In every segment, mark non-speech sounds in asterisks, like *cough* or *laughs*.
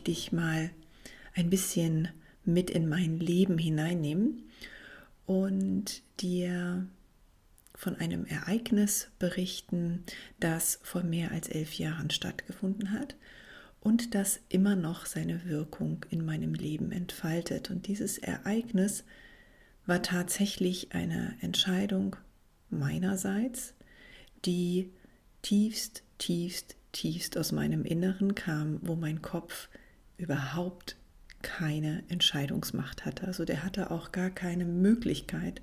ich dich mal ein bisschen mit in mein Leben hineinnehmen und dir von einem Ereignis berichten, das vor mehr als elf Jahren stattgefunden hat und das immer noch seine Wirkung in meinem Leben entfaltet. Und dieses Ereignis war tatsächlich eine Entscheidung meinerseits, die tiefst, tiefst, tiefst aus meinem Inneren kam, wo mein Kopf überhaupt keine Entscheidungsmacht hatte. Also der hatte auch gar keine Möglichkeit,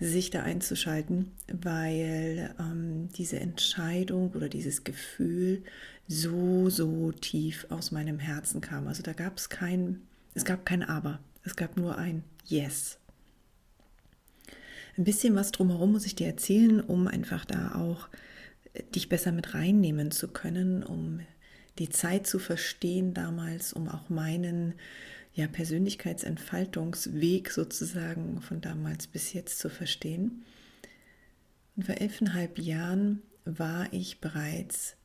sich da einzuschalten, weil ähm, diese Entscheidung oder dieses Gefühl so, so tief aus meinem Herzen kam. Also da gab es kein, es gab kein Aber, es gab nur ein Yes. Ein bisschen was drumherum muss ich dir erzählen, um einfach da auch äh, dich besser mit reinnehmen zu können, um die Zeit zu verstehen damals, um auch meinen ja, Persönlichkeitsentfaltungsweg sozusagen von damals bis jetzt zu verstehen. Und vor elfeinhalb Jahren war ich bereits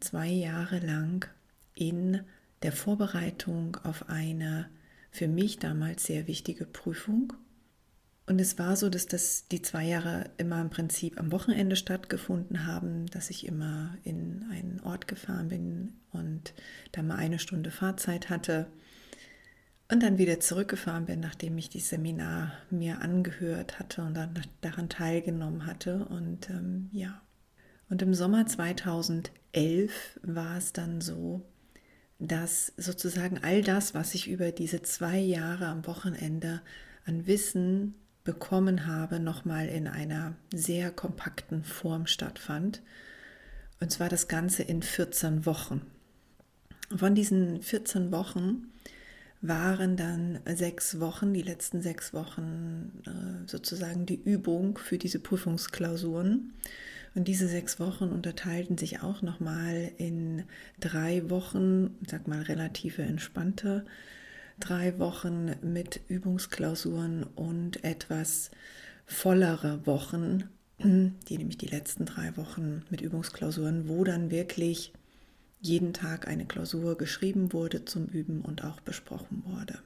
zwei Jahre lang in der Vorbereitung auf eine für mich damals sehr wichtige Prüfung und es war so, dass das die zwei Jahre immer im Prinzip am Wochenende stattgefunden haben, dass ich immer in einen Ort gefahren bin und da mal eine Stunde Fahrzeit hatte und dann wieder zurückgefahren bin, nachdem ich das Seminar mir angehört hatte und dann daran teilgenommen hatte. Und ähm, ja, und im Sommer 2011 war es dann so, dass sozusagen all das, was ich über diese zwei Jahre am Wochenende an Wissen bekommen habe, nochmal in einer sehr kompakten Form stattfand. Und zwar das Ganze in 14 Wochen. Von diesen 14 Wochen waren dann sechs Wochen, die letzten sechs Wochen äh, sozusagen die Übung für diese Prüfungsklausuren. Und diese sechs Wochen unterteilten sich auch nochmal in drei Wochen, sag mal relative entspannte drei Wochen mit Übungsklausuren und etwas vollere Wochen, die nämlich die letzten drei Wochen mit Übungsklausuren, wo dann wirklich jeden Tag eine Klausur geschrieben wurde zum Üben und auch besprochen wurde.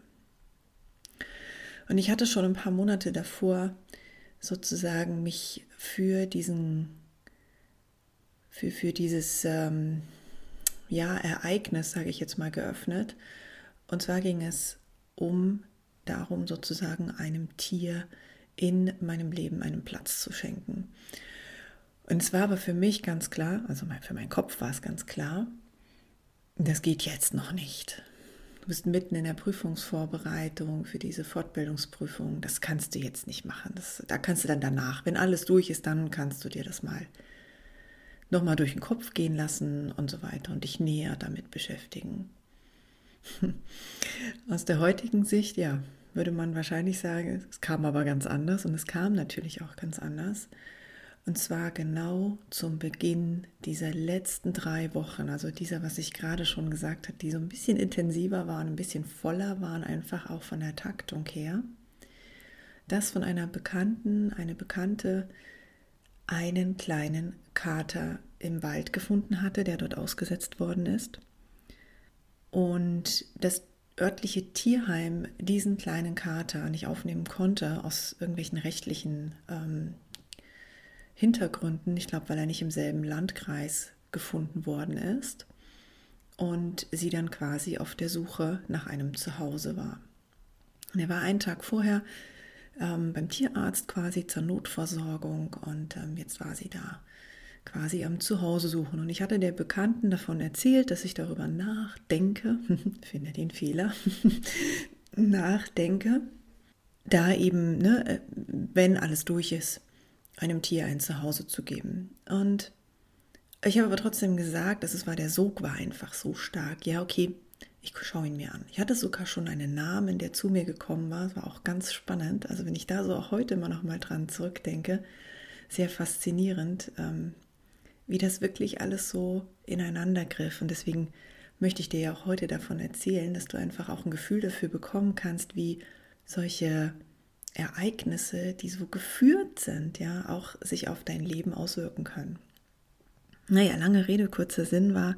Und ich hatte schon ein paar Monate davor sozusagen mich für diesen, für, für dieses ähm, ja, Ereignis, sage ich jetzt mal, geöffnet und zwar ging es um darum, sozusagen einem Tier in meinem Leben einen Platz zu schenken. Und es war aber für mich ganz klar, also für meinen Kopf war es ganz klar, das geht jetzt noch nicht. Du bist mitten in der Prüfungsvorbereitung für diese Fortbildungsprüfung. Das kannst du jetzt nicht machen. Das, da kannst du dann danach, wenn alles durch ist, dann kannst du dir das mal nochmal durch den Kopf gehen lassen und so weiter und dich näher damit beschäftigen. *laughs* Aus der heutigen Sicht, ja, würde man wahrscheinlich sagen, es kam aber ganz anders und es kam natürlich auch ganz anders. Und zwar genau zum Beginn dieser letzten drei Wochen, also dieser, was ich gerade schon gesagt habe, die so ein bisschen intensiver waren, ein bisschen voller waren, einfach auch von der Taktung her. Das von einer Bekannten, eine Bekannte, einen kleinen Kater im Wald gefunden hatte, der dort ausgesetzt worden ist und das örtliche Tierheim diesen kleinen Kater nicht aufnehmen konnte, aus irgendwelchen rechtlichen ähm, Hintergründen, ich glaube, weil er nicht im selben Landkreis gefunden worden ist, und sie dann quasi auf der Suche nach einem Zuhause war. Und er war einen Tag vorher ähm, beim Tierarzt quasi zur Notversorgung und ähm, jetzt war sie da quasi am Zuhause suchen. Und ich hatte der Bekannten davon erzählt, dass ich darüber nachdenke, *laughs* finde den Fehler, *laughs* nachdenke, da eben, ne, äh, wenn alles durch ist, einem Tier ein Zuhause zu geben. Und ich habe aber trotzdem gesagt, dass es war, der Sog war einfach so stark. Ja, okay, ich schaue ihn mir an. Ich hatte sogar schon einen Namen, der zu mir gekommen war. Es war auch ganz spannend. Also wenn ich da so auch heute immer noch mal dran zurückdenke, sehr faszinierend. Ähm, wie das wirklich alles so ineinander griff. Und deswegen möchte ich dir ja auch heute davon erzählen, dass du einfach auch ein Gefühl dafür bekommen kannst, wie solche Ereignisse, die so geführt sind, ja, auch sich auf dein Leben auswirken können. Naja, lange Rede, kurzer Sinn war,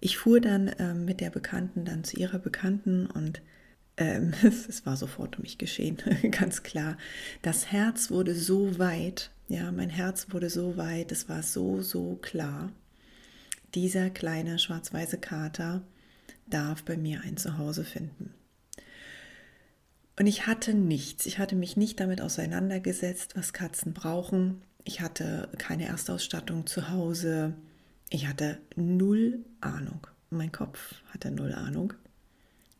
Ich fuhr dann ähm, mit der Bekannten dann zu ihrer Bekannten und ähm, *laughs* es war sofort um mich geschehen, *laughs* ganz klar. Das Herz wurde so weit, ja, mein Herz wurde so weit, es war so, so klar. Dieser kleine schwarz-weiße Kater darf bei mir ein Zuhause finden. Und ich hatte nichts. Ich hatte mich nicht damit auseinandergesetzt, was Katzen brauchen. Ich hatte keine Erstausstattung zu Hause. Ich hatte null Ahnung. Mein Kopf hatte null Ahnung.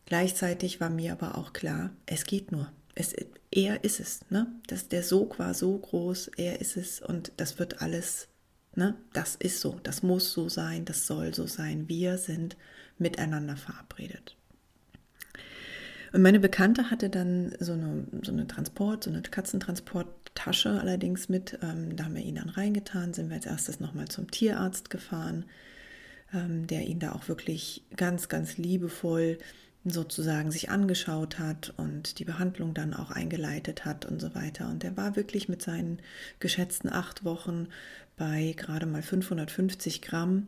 Gleichzeitig war mir aber auch klar, es geht nur. Es, er ist es. Ne? Das, der Sog war so groß, er ist es und das wird alles, ne? das ist so, das muss so sein, das soll so sein. Wir sind miteinander verabredet. Und meine Bekannte hatte dann so eine, so eine Transport, so eine Katzentransporttasche allerdings mit. Ähm, da haben wir ihn dann reingetan, sind wir als erstes nochmal zum Tierarzt gefahren, ähm, der ihn da auch wirklich ganz, ganz liebevoll sozusagen sich angeschaut hat und die Behandlung dann auch eingeleitet hat und so weiter. Und er war wirklich mit seinen geschätzten acht Wochen bei gerade mal 550 Gramm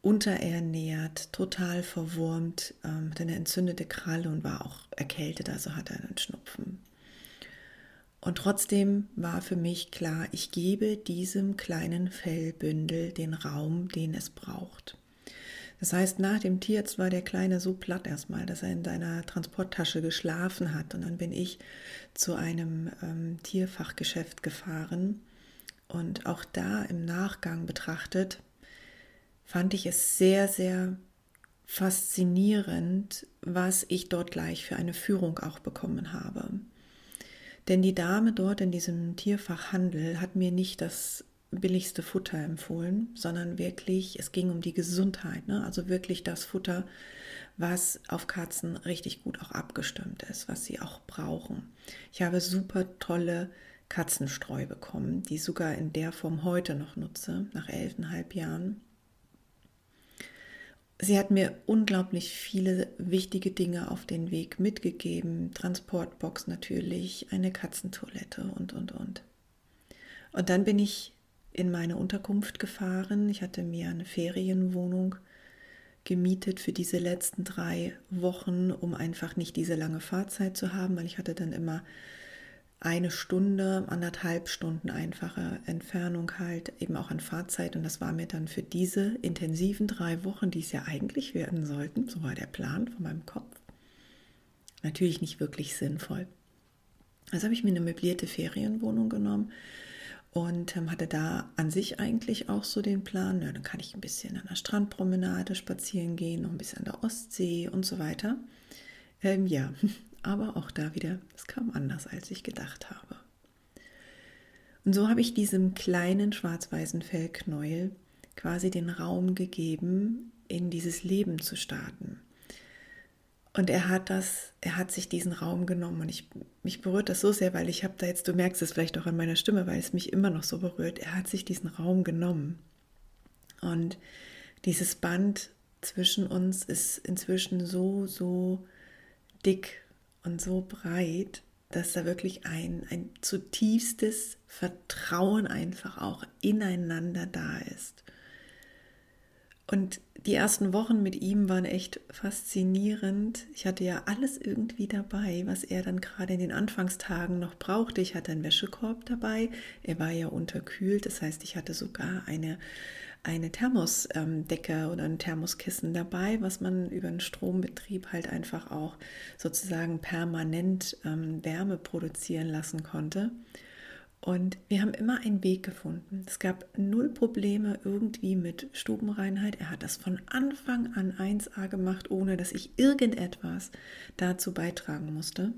unterernährt, total verwurmt, ähm, hatte eine entzündete Kralle und war auch erkältet, also hatte einen Schnupfen. Und trotzdem war für mich klar, ich gebe diesem kleinen Fellbündel den Raum, den es braucht. Das heißt, nach dem Tierarzt war der Kleine so platt erstmal, dass er in seiner Transporttasche geschlafen hat. Und dann bin ich zu einem ähm, Tierfachgeschäft gefahren. Und auch da im Nachgang betrachtet, fand ich es sehr, sehr faszinierend, was ich dort gleich für eine Führung auch bekommen habe. Denn die Dame dort in diesem Tierfachhandel hat mir nicht das billigste Futter empfohlen, sondern wirklich, es ging um die Gesundheit, ne? also wirklich das Futter, was auf Katzen richtig gut auch abgestimmt ist, was sie auch brauchen. Ich habe super tolle Katzenstreu bekommen, die sogar in der Form heute noch nutze, nach elfeinhalb Jahren. Sie hat mir unglaublich viele wichtige Dinge auf den Weg mitgegeben. Transportbox natürlich, eine Katzentoilette und, und, und. Und dann bin ich in meine Unterkunft gefahren. Ich hatte mir eine Ferienwohnung gemietet für diese letzten drei Wochen, um einfach nicht diese lange Fahrzeit zu haben, weil ich hatte dann immer eine Stunde, anderthalb Stunden einfache Entfernung halt, eben auch an Fahrzeit. Und das war mir dann für diese intensiven drei Wochen, die es ja eigentlich werden sollten, so war der Plan von meinem Kopf, natürlich nicht wirklich sinnvoll. Also habe ich mir eine möblierte Ferienwohnung genommen und ähm, hatte da an sich eigentlich auch so den Plan, ja, dann kann ich ein bisschen an der Strandpromenade spazieren gehen, noch ein bisschen an der Ostsee und so weiter. Ähm, ja, *laughs* aber auch da wieder, es kam anders, als ich gedacht habe. Und so habe ich diesem kleinen schwarz-weißen Fellknäuel quasi den Raum gegeben, in dieses Leben zu starten. Und er hat das, er hat sich diesen Raum genommen und ich, mich berührt das so sehr, weil ich habe da jetzt, du merkst es vielleicht auch an meiner Stimme, weil es mich immer noch so berührt, er hat sich diesen Raum genommen. Und dieses Band zwischen uns ist inzwischen so, so dick und so breit, dass da wirklich ein, ein zutiefstes Vertrauen einfach auch ineinander da ist. Und die ersten Wochen mit ihm waren echt faszinierend. Ich hatte ja alles irgendwie dabei, was er dann gerade in den Anfangstagen noch brauchte. Ich hatte einen Wäschekorb dabei. Er war ja unterkühlt. Das heißt, ich hatte sogar eine, eine Thermosdecke oder ein Thermoskissen dabei, was man über einen Strombetrieb halt einfach auch sozusagen permanent ähm, Wärme produzieren lassen konnte. Und wir haben immer einen Weg gefunden. Es gab null Probleme irgendwie mit Stubenreinheit. Er hat das von Anfang an 1a gemacht, ohne dass ich irgendetwas dazu beitragen musste.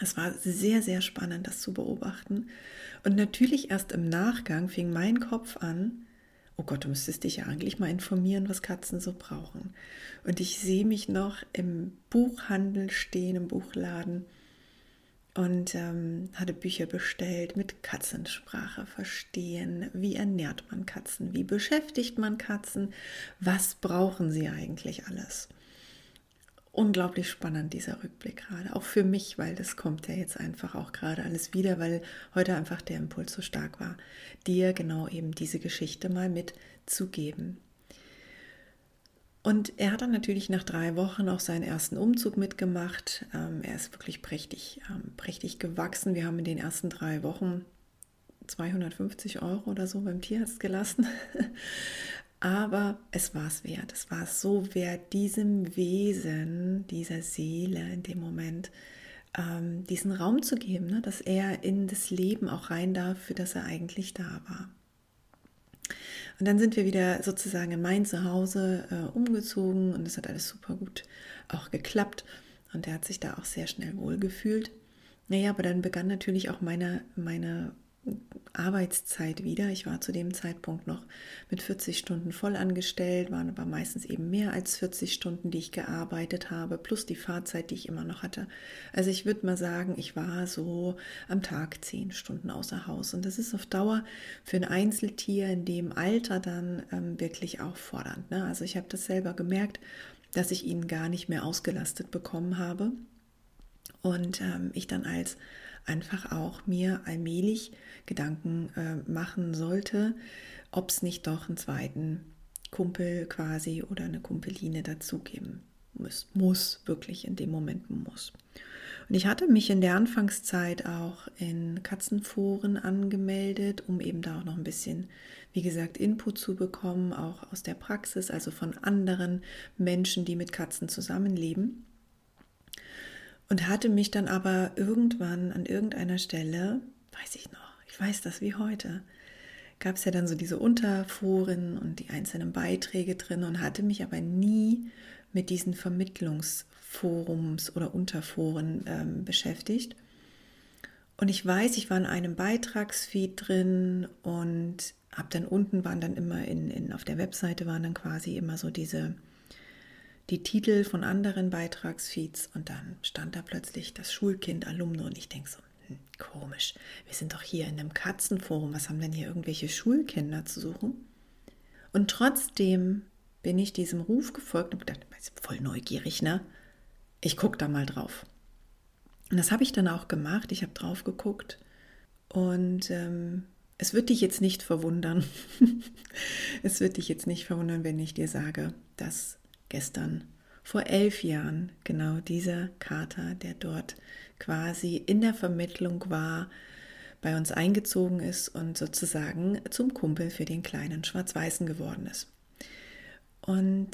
Es war sehr, sehr spannend, das zu beobachten. Und natürlich erst im Nachgang fing mein Kopf an, oh Gott, du müsstest dich ja eigentlich mal informieren, was Katzen so brauchen. Und ich sehe mich noch im Buchhandel stehen, im Buchladen und ähm, hatte Bücher bestellt mit Katzensprache verstehen. Wie ernährt man Katzen? Wie beschäftigt man Katzen? Was brauchen sie eigentlich alles? Unglaublich spannend dieser Rückblick gerade, auch für mich, weil das kommt ja jetzt einfach auch gerade alles wieder, weil heute einfach der Impuls so stark war, dir genau eben diese Geschichte mal mitzugeben. Und er hat dann natürlich nach drei Wochen auch seinen ersten Umzug mitgemacht. Ähm, er ist wirklich prächtig, ähm, prächtig gewachsen. Wir haben in den ersten drei Wochen 250 Euro oder so beim Tierarzt gelassen. *laughs* Aber es war es wert. Es war es so wert, diesem Wesen, dieser Seele in dem Moment ähm, diesen Raum zu geben, ne? dass er in das Leben auch rein darf, für das er eigentlich da war. Und dann sind wir wieder sozusagen in mein Zuhause äh, umgezogen und es hat alles super gut auch geklappt. Und er hat sich da auch sehr schnell wohlgefühlt. Naja, aber dann begann natürlich auch meine, meine Arbeitszeit wieder. Ich war zu dem Zeitpunkt noch mit 40 Stunden voll angestellt, waren aber meistens eben mehr als 40 Stunden, die ich gearbeitet habe, plus die Fahrzeit, die ich immer noch hatte. Also ich würde mal sagen, ich war so am Tag 10 Stunden außer Haus. Und das ist auf Dauer für ein Einzeltier in dem Alter dann ähm, wirklich auch fordernd. Ne? Also ich habe das selber gemerkt, dass ich ihn gar nicht mehr ausgelastet bekommen habe. Und ähm, ich dann als einfach auch mir allmählich Gedanken äh, machen sollte, ob es nicht doch einen zweiten Kumpel quasi oder eine Kumpeline dazugeben muss. Muss, wirklich in dem Moment muss. Und ich hatte mich in der Anfangszeit auch in Katzenforen angemeldet, um eben da auch noch ein bisschen, wie gesagt, Input zu bekommen, auch aus der Praxis, also von anderen Menschen, die mit Katzen zusammenleben und hatte mich dann aber irgendwann an irgendeiner Stelle, weiß ich noch, ich weiß das wie heute, gab es ja dann so diese Unterforen und die einzelnen Beiträge drin und hatte mich aber nie mit diesen Vermittlungsforums oder Unterforen ähm, beschäftigt. Und ich weiß, ich war in einem Beitragsfeed drin und habe dann unten waren dann immer in, in auf der Webseite waren dann quasi immer so diese die Titel von anderen Beitragsfeeds und dann stand da plötzlich das Schulkind Alumno und ich denke so, hm, komisch, wir sind doch hier in einem Katzenforum, was haben denn hier irgendwelche Schulkinder zu suchen? Und trotzdem bin ich diesem Ruf gefolgt und gedacht, voll neugierig, ne? Ich gucke da mal drauf. Und das habe ich dann auch gemacht. Ich habe drauf geguckt und ähm, es wird dich jetzt nicht verwundern. *laughs* es wird dich jetzt nicht verwundern, wenn ich dir sage, dass gestern vor elf Jahren genau dieser Kater, der dort quasi in der Vermittlung war, bei uns eingezogen ist und sozusagen zum Kumpel für den kleinen Schwarz-Weißen geworden ist. Und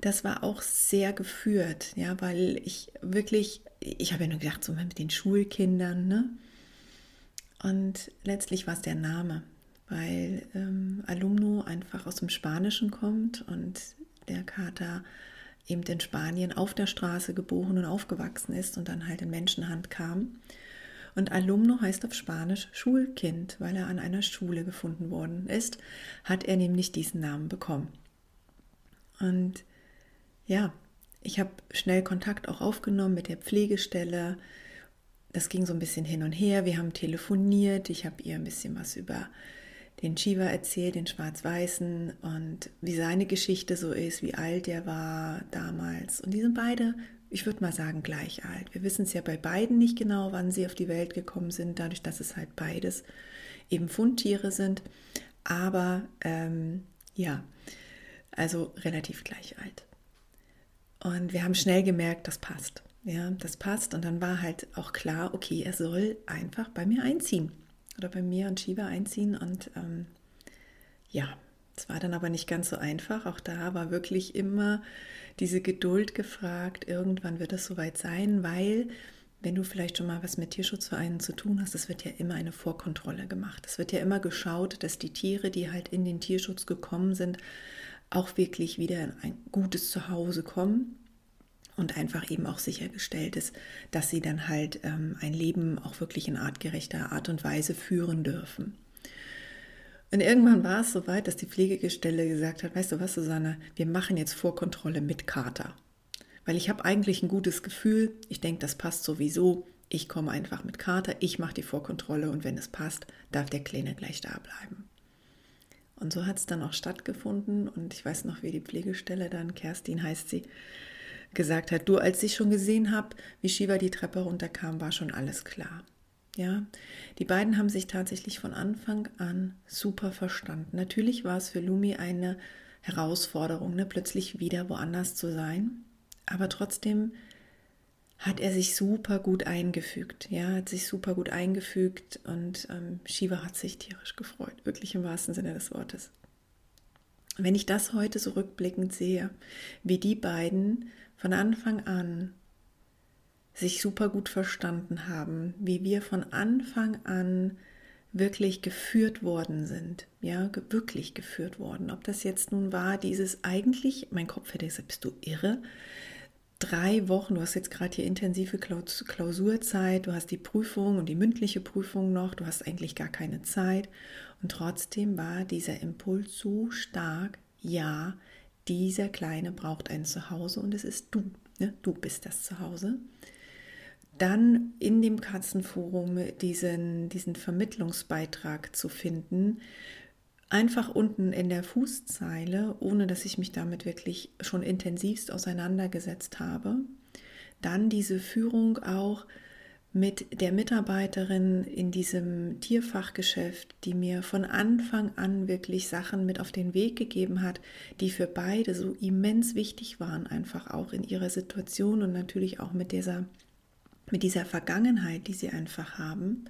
das war auch sehr geführt, ja, weil ich wirklich, ich habe ja nur gedacht, so mit den Schulkindern, ne? Und letztlich war es der Name, weil ähm, Alumno einfach aus dem Spanischen kommt und der Kater eben in Spanien auf der Straße geboren und aufgewachsen ist und dann halt in Menschenhand kam. Und Alumno heißt auf Spanisch Schulkind, weil er an einer Schule gefunden worden ist, hat er nämlich diesen Namen bekommen. Und ja, ich habe schnell Kontakt auch aufgenommen mit der Pflegestelle. Das ging so ein bisschen hin und her. Wir haben telefoniert. Ich habe ihr ein bisschen was über den Shiva erzählt, den Schwarz-Weißen und wie seine Geschichte so ist, wie alt er war damals. Und die sind beide, ich würde mal sagen, gleich alt. Wir wissen es ja bei beiden nicht genau, wann sie auf die Welt gekommen sind, dadurch, dass es halt beides eben Fundtiere sind. Aber ähm, ja, also relativ gleich alt. Und wir haben schnell gemerkt, das passt. Ja, das passt. Und dann war halt auch klar, okay, er soll einfach bei mir einziehen oder bei mir und Shiva einziehen. Und ähm, ja, es war dann aber nicht ganz so einfach. Auch da war wirklich immer diese Geduld gefragt. Irgendwann wird es soweit sein, weil wenn du vielleicht schon mal was mit Tierschutzvereinen zu tun hast, es wird ja immer eine Vorkontrolle gemacht. Es wird ja immer geschaut, dass die Tiere, die halt in den Tierschutz gekommen sind, auch wirklich wieder in ein gutes Zuhause kommen und einfach eben auch sichergestellt ist, dass sie dann halt ähm, ein Leben auch wirklich in artgerechter Art und Weise führen dürfen. Und irgendwann war es soweit, dass die Pflegegestelle gesagt hat, weißt du was, Susanne, wir machen jetzt Vorkontrolle mit Kater. Weil ich habe eigentlich ein gutes Gefühl, ich denke, das passt sowieso. Ich komme einfach mit Kater, ich mache die Vorkontrolle und wenn es passt, darf der Kleine gleich da bleiben. Und so hat es dann auch stattgefunden und ich weiß noch, wie die Pflegestelle dann, Kerstin heißt sie, gesagt hat, du, als ich schon gesehen habe, wie Shiva die Treppe runterkam, war schon alles klar. Ja, die beiden haben sich tatsächlich von Anfang an super verstanden. Natürlich war es für Lumi eine Herausforderung, ne? plötzlich wieder woanders zu sein. Aber trotzdem hat er sich super gut eingefügt. Ja, hat sich super gut eingefügt und ähm, Shiva hat sich tierisch gefreut, wirklich im wahrsten Sinne des Wortes. Wenn ich das heute so rückblickend sehe, wie die beiden von Anfang an sich super gut verstanden haben, wie wir von Anfang an wirklich geführt worden sind, ja, wirklich geführt worden. Ob das jetzt nun war, dieses eigentlich, mein Kopf hätte gesagt, bist du irre? Drei Wochen, du hast jetzt gerade hier intensive Klausurzeit, du hast die Prüfung und die mündliche Prüfung noch, du hast eigentlich gar keine Zeit. Und trotzdem war dieser Impuls so stark, ja, dieser Kleine braucht ein Zuhause und es ist du, ne? du bist das Zuhause dann in dem Katzenforum diesen, diesen Vermittlungsbeitrag zu finden, einfach unten in der Fußzeile, ohne dass ich mich damit wirklich schon intensivst auseinandergesetzt habe. Dann diese Führung auch mit der Mitarbeiterin in diesem Tierfachgeschäft, die mir von Anfang an wirklich Sachen mit auf den Weg gegeben hat, die für beide so immens wichtig waren, einfach auch in ihrer Situation und natürlich auch mit dieser mit dieser Vergangenheit, die sie einfach haben.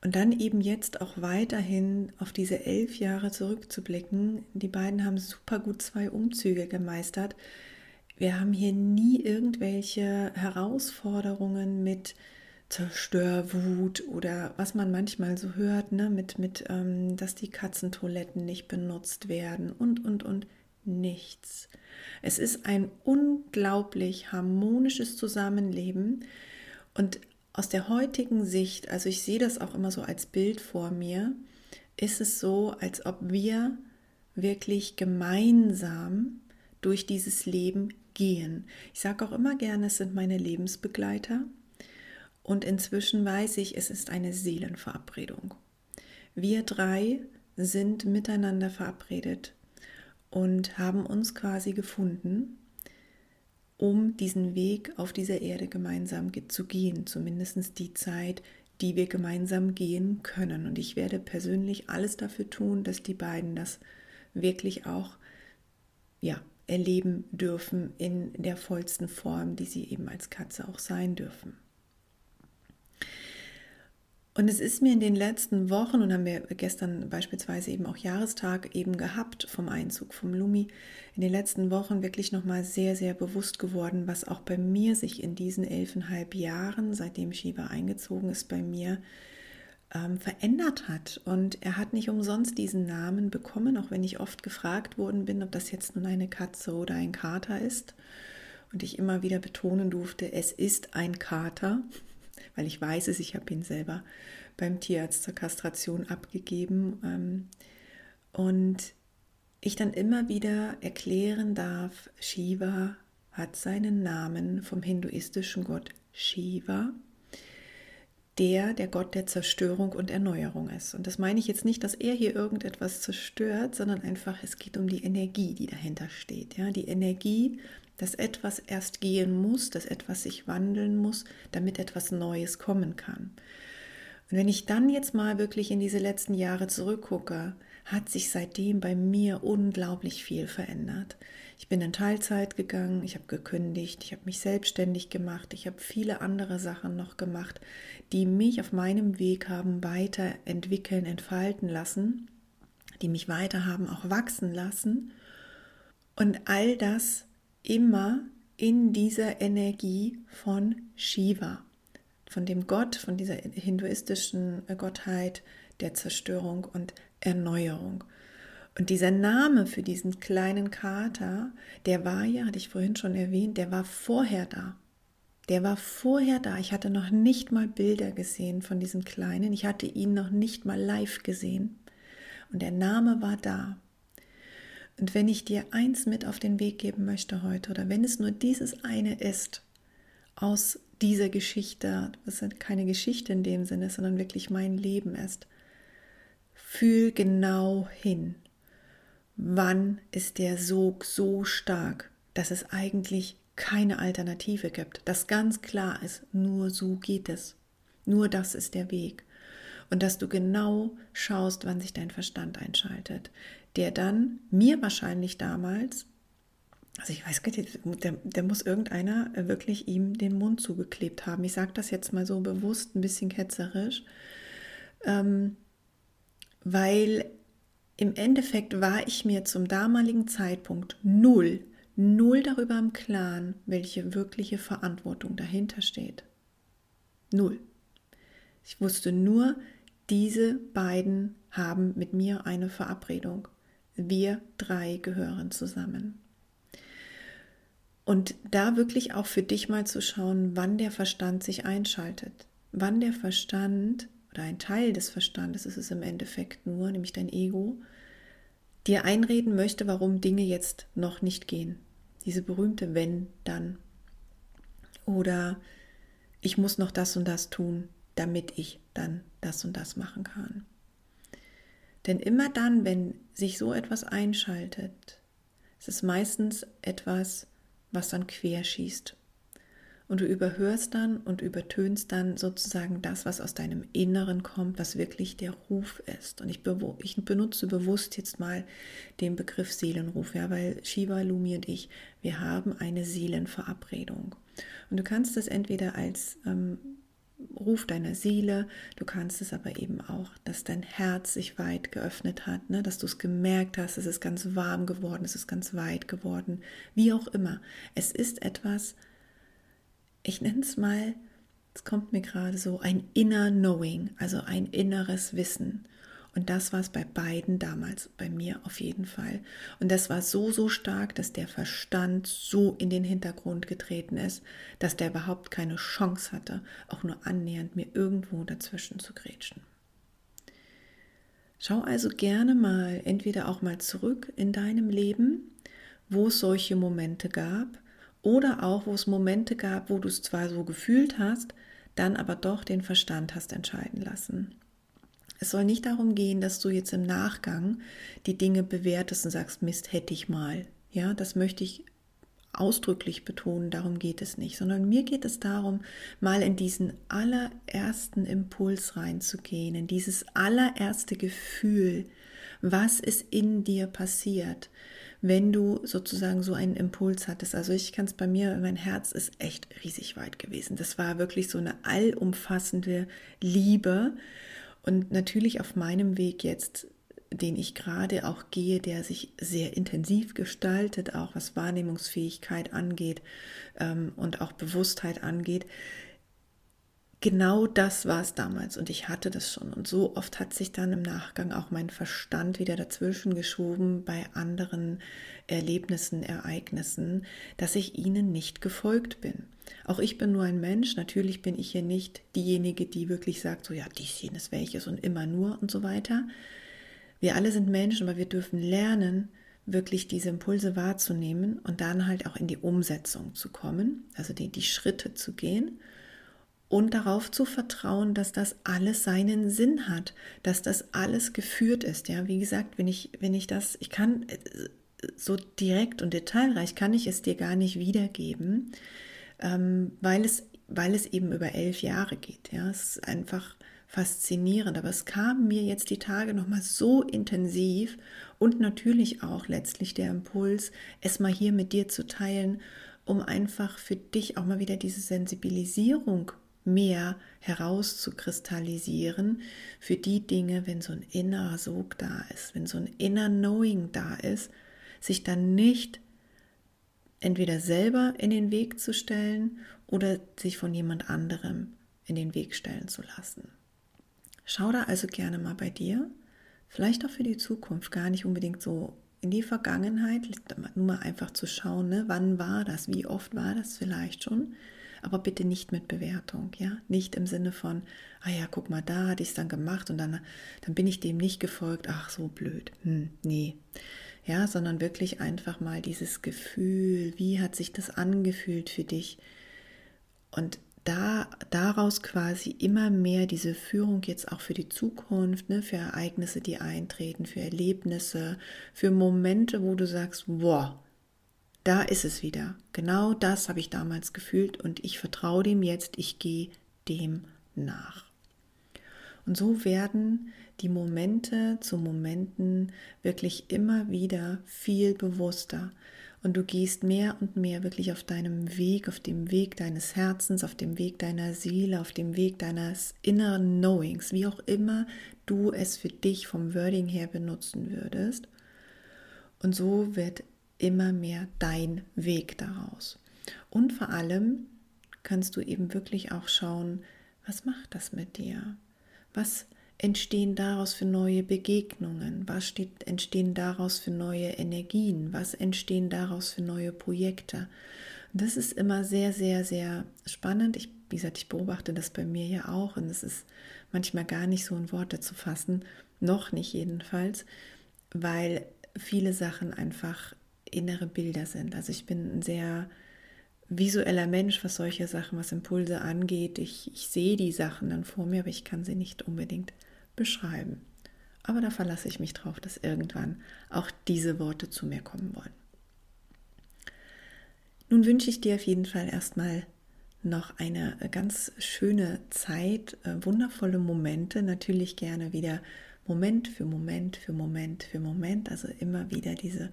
Und dann eben jetzt auch weiterhin auf diese elf Jahre zurückzublicken. Die beiden haben super gut zwei Umzüge gemeistert. Wir haben hier nie irgendwelche Herausforderungen mit Zerstörwut oder was man manchmal so hört, ne, mit, mit ähm, dass die Katzentoiletten nicht benutzt werden und, und, und nichts. Es ist ein unglaublich harmonisches Zusammenleben und aus der heutigen Sicht, also ich sehe das auch immer so als Bild vor mir, ist es so, als ob wir wirklich gemeinsam durch dieses Leben gehen. Ich sage auch immer gerne, es sind meine Lebensbegleiter und inzwischen weiß ich, es ist eine Seelenverabredung. Wir drei sind miteinander verabredet und haben uns quasi gefunden, um diesen Weg auf dieser Erde gemeinsam zu gehen, zumindest die Zeit, die wir gemeinsam gehen können. Und ich werde persönlich alles dafür tun, dass die beiden das wirklich auch ja, erleben dürfen in der vollsten Form, die sie eben als Katze auch sein dürfen. Und es ist mir in den letzten Wochen, und haben wir gestern beispielsweise eben auch Jahrestag eben gehabt vom Einzug vom Lumi, in den letzten Wochen wirklich nochmal sehr, sehr bewusst geworden, was auch bei mir sich in diesen elfeinhalb Jahren, seitdem Shiva eingezogen ist, bei mir ähm, verändert hat. Und er hat nicht umsonst diesen Namen bekommen, auch wenn ich oft gefragt worden bin, ob das jetzt nun eine Katze oder ein Kater ist. Und ich immer wieder betonen durfte, es ist ein Kater weil ich weiß es, ich habe ihn selber beim Tierarzt zur Kastration abgegeben. Ähm, und ich dann immer wieder erklären darf, Shiva hat seinen Namen vom hinduistischen Gott Shiva, der der Gott der Zerstörung und Erneuerung ist. Und das meine ich jetzt nicht, dass er hier irgendetwas zerstört, sondern einfach, es geht um die Energie, die dahinter steht. Ja, die Energie, dass etwas erst gehen muss, dass etwas sich wandeln muss, damit etwas Neues kommen kann. Und wenn ich dann jetzt mal wirklich in diese letzten Jahre zurückgucke, hat sich seitdem bei mir unglaublich viel verändert. Ich bin in Teilzeit gegangen, ich habe gekündigt, ich habe mich selbstständig gemacht, ich habe viele andere Sachen noch gemacht, die mich auf meinem Weg haben weiterentwickeln, entfalten lassen, die mich weiter haben auch wachsen lassen. Und all das immer in dieser Energie von Shiva, von dem Gott, von dieser hinduistischen Gottheit der Zerstörung und Erneuerung. Und dieser Name für diesen kleinen Kater, der war ja, hatte ich vorhin schon erwähnt, der war vorher da. Der war vorher da. Ich hatte noch nicht mal Bilder gesehen von diesem Kleinen. Ich hatte ihn noch nicht mal live gesehen. Und der Name war da. Und wenn ich dir eins mit auf den Weg geben möchte heute, oder wenn es nur dieses eine ist aus dieser Geschichte, was keine Geschichte in dem Sinne, sondern wirklich mein Leben ist, fühl genau hin, wann ist der Sog so stark, dass es eigentlich keine Alternative gibt, dass ganz klar ist, nur so geht es, nur das ist der Weg. und dass du genau schaust, wann sich dein Verstand einschaltet, der dann mir wahrscheinlich damals, also ich weiß gar nicht, der, der muss irgendeiner wirklich ihm den Mund zugeklebt haben. Ich sage das jetzt mal so bewusst, ein bisschen ketzerisch, ähm, weil im Endeffekt war ich mir zum damaligen Zeitpunkt null, null darüber im Klaren, welche wirkliche Verantwortung dahinter steht. Null. Ich wusste nur, diese beiden haben mit mir eine Verabredung. Wir drei gehören zusammen. Und da wirklich auch für dich mal zu schauen, wann der Verstand sich einschaltet. Wann der Verstand oder ein Teil des Verstandes ist es im Endeffekt nur, nämlich dein Ego, dir einreden möchte, warum Dinge jetzt noch nicht gehen. Diese berühmte wenn, dann. Oder ich muss noch das und das tun, damit ich dann das und das machen kann. Denn immer dann, wenn sich so etwas einschaltet, ist es meistens etwas, was dann querschießt. Und du überhörst dann und übertönst dann sozusagen das, was aus deinem Inneren kommt, was wirklich der Ruf ist. Und ich, ich benutze bewusst jetzt mal den Begriff Seelenruf, ja, weil Shiva, Lumi und ich, wir haben eine Seelenverabredung. Und du kannst das entweder als ähm, Ruf deiner Seele, du kannst es aber eben auch, dass dein Herz sich weit geöffnet hat, ne? dass du es gemerkt hast, es ist ganz warm geworden, es ist ganz weit geworden, wie auch immer. Es ist etwas, ich nenne es mal, es kommt mir gerade so, ein inner Knowing, also ein inneres Wissen. Und das war es bei beiden damals, bei mir auf jeden Fall. Und das war so, so stark, dass der Verstand so in den Hintergrund getreten ist, dass der überhaupt keine Chance hatte, auch nur annähernd mir irgendwo dazwischen zu grätschen. Schau also gerne mal entweder auch mal zurück in deinem Leben, wo es solche Momente gab, oder auch wo es Momente gab, wo du es zwar so gefühlt hast, dann aber doch den Verstand hast entscheiden lassen. Es soll nicht darum gehen, dass du jetzt im Nachgang die Dinge bewertest und sagst, Mist, hätte ich mal. Ja, das möchte ich ausdrücklich betonen, darum geht es nicht, sondern mir geht es darum, mal in diesen allerersten Impuls reinzugehen, in dieses allererste Gefühl, was ist in dir passiert, wenn du sozusagen so einen Impuls hattest. Also ich kann es bei mir, mein Herz ist echt riesig weit gewesen. Das war wirklich so eine allumfassende Liebe, und natürlich auf meinem Weg jetzt, den ich gerade auch gehe, der sich sehr intensiv gestaltet, auch was Wahrnehmungsfähigkeit angeht ähm, und auch Bewusstheit angeht, genau das war es damals und ich hatte das schon. Und so oft hat sich dann im Nachgang auch mein Verstand wieder dazwischen geschoben bei anderen Erlebnissen, Ereignissen, dass ich ihnen nicht gefolgt bin. Auch ich bin nur ein Mensch. Natürlich bin ich hier nicht diejenige, die wirklich sagt, so ja, dies, jenes, welches und immer nur und so weiter. Wir alle sind Menschen, aber wir dürfen lernen, wirklich diese Impulse wahrzunehmen und dann halt auch in die Umsetzung zu kommen, also die, die Schritte zu gehen und darauf zu vertrauen, dass das alles seinen Sinn hat, dass das alles geführt ist. Ja, wie gesagt, wenn ich, wenn ich das, ich kann äh, so direkt und detailreich kann ich es dir gar nicht wiedergeben, ähm, weil, es, weil es eben über elf Jahre geht. Ja, es ist einfach faszinierend, aber es kam mir jetzt die Tage nochmal so intensiv und natürlich auch letztlich der Impuls, es mal hier mit dir zu teilen, um einfach für dich auch mal wieder diese Sensibilisierung mehr herauszukristallisieren für die Dinge, wenn so ein innerer Sog da ist, wenn so ein inner Knowing da ist, sich dann nicht entweder selber in den Weg zu stellen oder sich von jemand anderem in den Weg stellen zu lassen. Schau da also gerne mal bei dir, vielleicht auch für die Zukunft, gar nicht unbedingt so in die Vergangenheit, nur mal einfach zu schauen, ne, wann war das, wie oft war das vielleicht schon, aber bitte nicht mit Bewertung, ja, nicht im Sinne von, ah ja, guck mal, da hatte ich es dann gemacht und dann, dann bin ich dem nicht gefolgt, ach so blöd, hm, nee, ja, sondern wirklich einfach mal dieses Gefühl, wie hat sich das angefühlt für dich? Und da, daraus quasi immer mehr diese Führung jetzt auch für die Zukunft, ne, für Ereignisse, die eintreten, für Erlebnisse, für Momente, wo du sagst, wow, da ist es wieder. Genau das habe ich damals gefühlt und ich vertraue dem jetzt, ich gehe dem nach. Und so werden die Momente zu Momenten wirklich immer wieder viel bewusster. Und du gehst mehr und mehr wirklich auf deinem Weg, auf dem Weg deines Herzens, auf dem Weg deiner Seele, auf dem Weg deines inneren Knowings, wie auch immer du es für dich vom Wording her benutzen würdest. Und so wird immer mehr dein Weg daraus. Und vor allem kannst du eben wirklich auch schauen, was macht das mit dir? Was entstehen daraus für neue Begegnungen? Was steht, entstehen daraus für neue Energien? Was entstehen daraus für neue Projekte? das ist immer sehr, sehr, sehr spannend. Ich, wie gesagt, ich beobachte das bei mir ja auch und es ist manchmal gar nicht so in Worte zu fassen, noch nicht jedenfalls, weil viele Sachen einfach innere Bilder sind. Also ich bin ein sehr visueller Mensch, was solche Sachen, was Impulse angeht. Ich, ich sehe die Sachen dann vor mir, aber ich kann sie nicht unbedingt beschreiben. Aber da verlasse ich mich drauf, dass irgendwann auch diese Worte zu mir kommen wollen. Nun wünsche ich dir auf jeden Fall erstmal noch eine ganz schöne Zeit, äh, wundervolle Momente, natürlich gerne wieder Moment für Moment für Moment für Moment, also immer wieder diese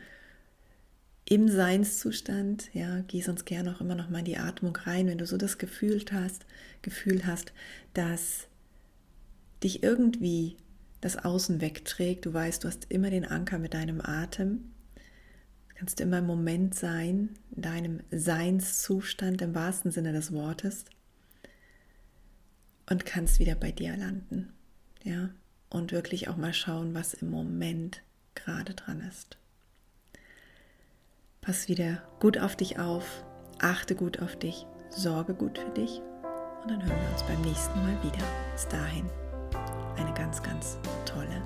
im Seinszustand, ja, geh sonst gerne auch immer noch mal in die Atmung rein, wenn du so das Gefühl hast, Gefühl hast, dass dich irgendwie das Außen wegträgt. Du weißt, du hast immer den Anker mit deinem Atem. Du kannst immer im Moment sein, in deinem Seinszustand im wahrsten Sinne des Wortes und kannst wieder bei dir landen, ja, und wirklich auch mal schauen, was im Moment gerade dran ist. Pass wieder gut auf dich auf, achte gut auf dich, sorge gut für dich und dann hören wir uns beim nächsten Mal wieder. Bis dahin eine ganz, ganz tolle